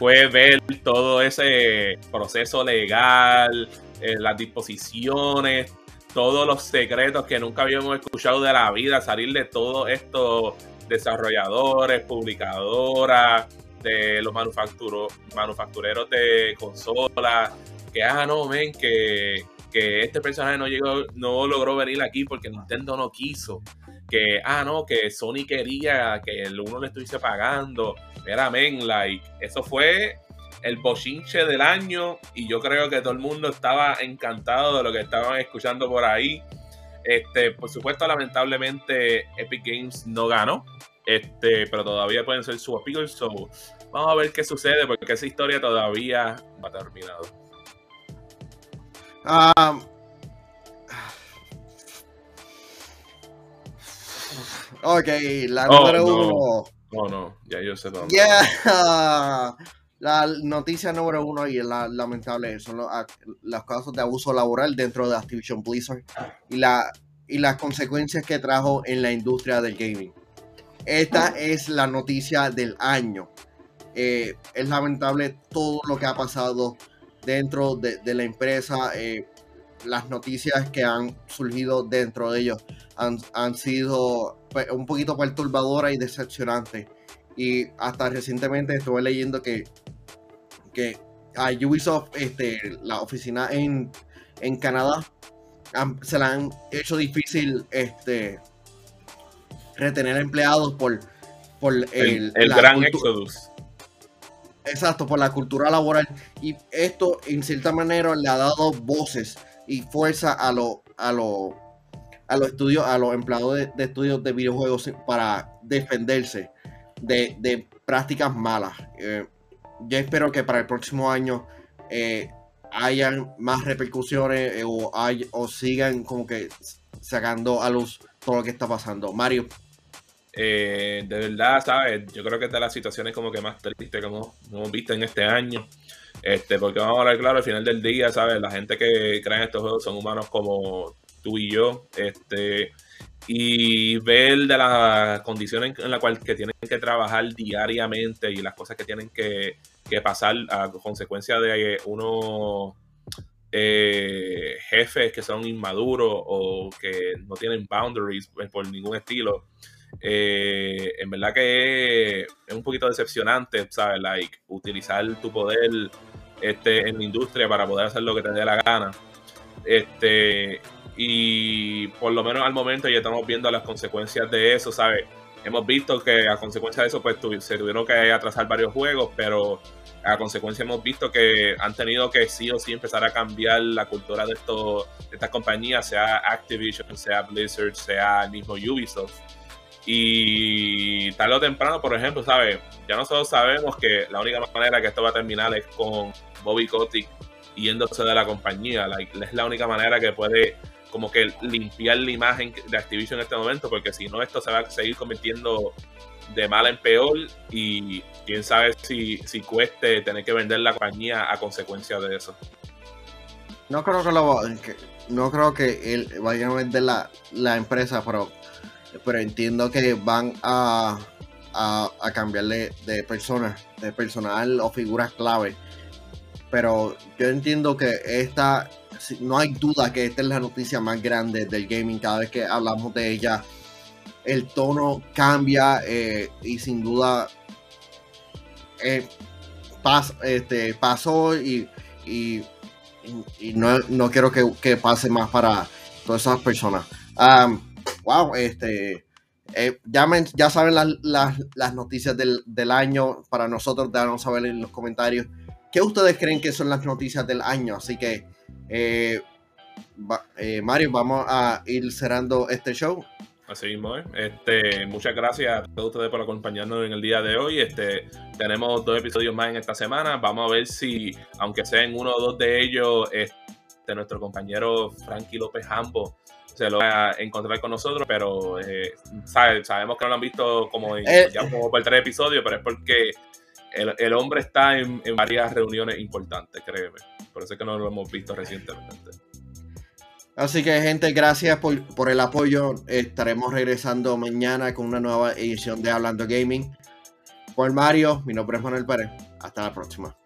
B: fue ver todo ese proceso legal, eh, las disposiciones, todos los secretos que nunca habíamos escuchado de la vida, salir de todos estos desarrolladores, publicadoras, de los manufactureros de consolas, que ah no, ven, que, que este personaje no llegó, no logró venir aquí porque Nintendo no quiso. Que, ah, no, que Sony quería que el uno le estuviese pagando. Mira, men, like, eso fue el bochinche del año y yo creo que todo el mundo estaba encantado de lo que estaban escuchando por ahí. Este, por supuesto, lamentablemente Epic Games no ganó, este, pero todavía pueden ser su appeals. So, vamos a ver qué sucede porque esa historia todavía va terminado.
A: Um, ok, la
B: Oh,
A: número
B: no.
A: uno.
B: No, no, ya yo sé dónde.
A: Yeah. La noticia número uno y la lamentable son los, los casos de abuso laboral dentro de Activision Blizzard y, la, y las consecuencias que trajo en la industria del gaming. Esta es la noticia del año. Eh, es lamentable todo lo que ha pasado dentro de, de la empresa. eh, las noticias que han surgido dentro de ellos han, han sido un poquito perturbadoras y decepcionantes. Y hasta recientemente estuve leyendo que, que a Ubisoft, este, la oficina en, en Canadá, han- se la han hecho difícil este, retener empleados por, por el,
B: El, gran Exodus.
A: Exacto, por la cultura laboral. Y esto, en cierta manera, le ha dado voces y fuerza a los a los a los estudios, a los empleados de, estudios de videojuegos para defenderse de, prácticas malas. Eh, yo espero que para el próximo año eh, hayan más repercusiones eh, o, hay- o sigan como que sacando a luz todo lo que está pasando. Mario,
B: Eh, de verdad, ¿sabes? Yo creo que es de las situaciones como que más tristes que hemos, hemos visto en este año. Este, porque vamos a hablar claro, al final del día, ¿sabes? La gente que crea en estos juegos son humanos como tú y yo. Este, y ver de las condiciones en las cuales tienen que trabajar diariamente y las cosas que tienen que, que pasar a consecuencia de unos eh, jefes que son inmaduros o que no tienen boundaries por ningún estilo. Eh, en verdad que es un poquito decepcionante, ¿sabes? Like, utilizar tu poder este, en la industria para poder hacer lo que te dé la gana. Este, y por lo menos al momento ya estamos viendo las consecuencias de eso, ¿sabes? Hemos visto que a consecuencia de eso pues se tuvieron que atrasar varios juegos, pero a consecuencia hemos visto que han tenido que sí o sí empezar a cambiar la cultura de, estos, estas compañías, sea Activision, sea Blizzard, sea el mismo Ubisoft. Y tarde o temprano, por ejemplo, ¿sabes? Ya nosotros sabemos que la única manera que esto va a terminar es con Bobby Kotick yéndose de la compañía. Es la única manera que puede como que limpiar la imagen de Activision en este momento, porque si no, esto se va a seguir convirtiendo de mal en peor y quién sabe si, si cueste tener que vender la compañía a consecuencia de eso.
A: No creo que lo que- no creo que él vaya a vender la, la empresa, pero, pero entiendo que van a, a, a cambiarle de personas, de personal o figuras clave. Pero yo entiendo que esta, no hay duda que esta es la noticia más grande del gaming. Cada vez que hablamos de ella, el tono cambia eh, y sin duda eh, este, pasó y, no, no quiero que, que pase más para todas esas personas. Wow, este, eh, ya, ya saben las, las- las noticias del, del año. Para nosotros, darnos saber en los comentarios qué ustedes creen que son las noticias del año. Así que, eh, va- eh, Mario, vamos a ir cerrando este show.
B: Así mismo, ¿eh? este, muchas gracias a todos ustedes por acompañarnos en el día de hoy. Este, tenemos dos episodios más en esta semana. Vamos a ver si, aunque sean uno o dos de ellos, este, nuestro compañero Frankie López Hambo se lo va a encontrar con nosotros, pero eh, sabe- sabemos que no lo han visto como en-
A: Eh.
B: ya como por tres episodios, pero es porque el, el hombre está en, en varias reuniones importantes, créeme. Por eso es que no lo hemos visto recientemente.
A: Así que, gente, gracias por, por el apoyo. Estaremos regresando mañana con una nueva edición de Hablando Gaming. Por Mario, mi nombre es Manuel Pérez. Hasta la próxima.